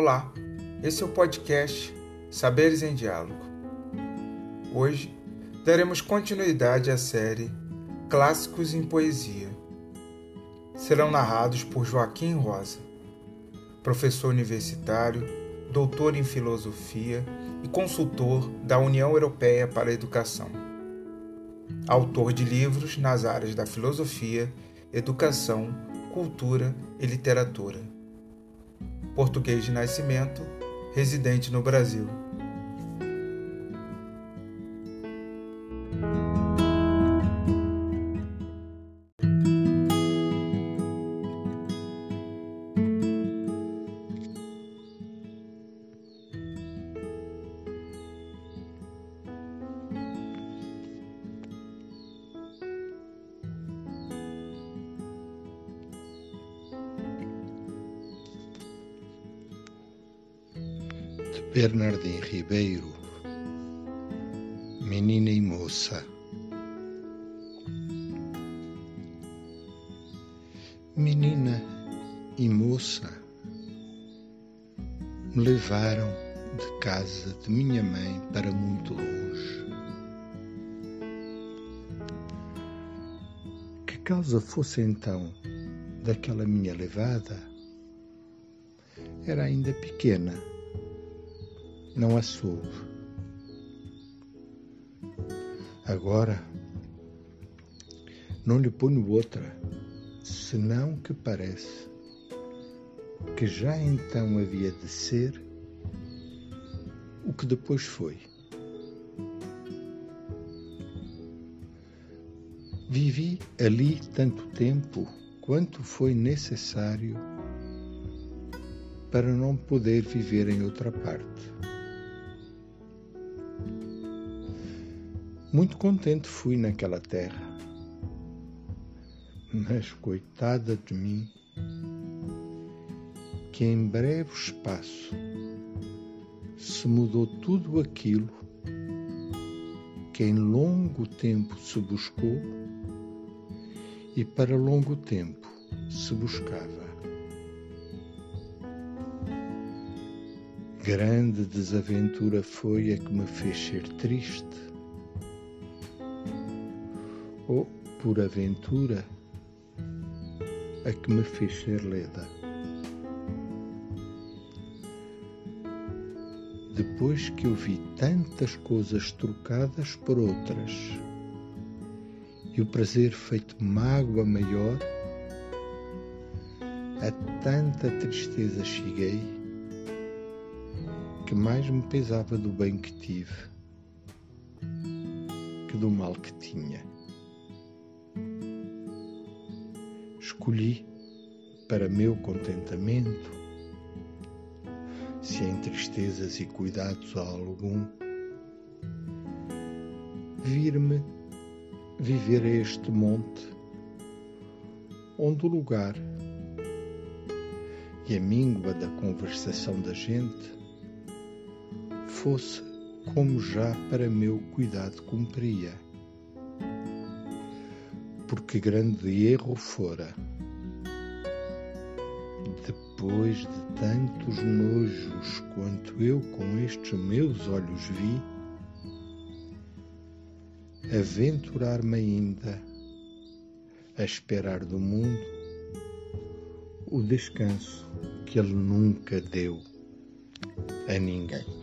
Olá, esse é o podcast Saberes em Diálogo. Hoje daremos continuidade à série Clássicos em Poesia. Serão narrados por Joaquim Rosa, professor universitário, doutor em filosofia e consultor da União Europeia para a Educação. Autor de livros nas áreas da filosofia, educação, cultura e literatura português de nascimento, residente no Brasil. Bernardim Ribeiro, Menina e Moça. Menina e moça me levaram de casa de minha mãe para muito longe. Que causa fosse então daquela minha levada, era ainda pequena não a soube. Agora, não lhe ponho outra, senão que parece que já então havia de ser o que depois foi. Vivi ali tanto tempo quanto foi necessário para não poder viver em outra parte. Muito contente fui naquela terra. Mas coitada de mim, que em breve espaço se mudou tudo aquilo que em longo tempo se buscou e para longo tempo se buscava. Grande desaventura foi a que me fez ser triste ou, por aventura, a que me fez ser leda. Depois que eu vi tantas coisas trocadas por outras e o prazer feito mágoa maior, a tanta tristeza cheguei que mais me pesava do bem que tive que do mal que tinha. Escolhi para meu contentamento, se em tristezas e cuidados há algum, vir-me viver a este monte, onde o lugar e a míngua da conversação da gente fosse como já para meu cuidado cumpria porque grande erro fora. Depois de tantos nojos quanto eu com estes meus olhos vi, aventurar-me ainda a esperar do mundo o descanso que ele nunca deu a ninguém.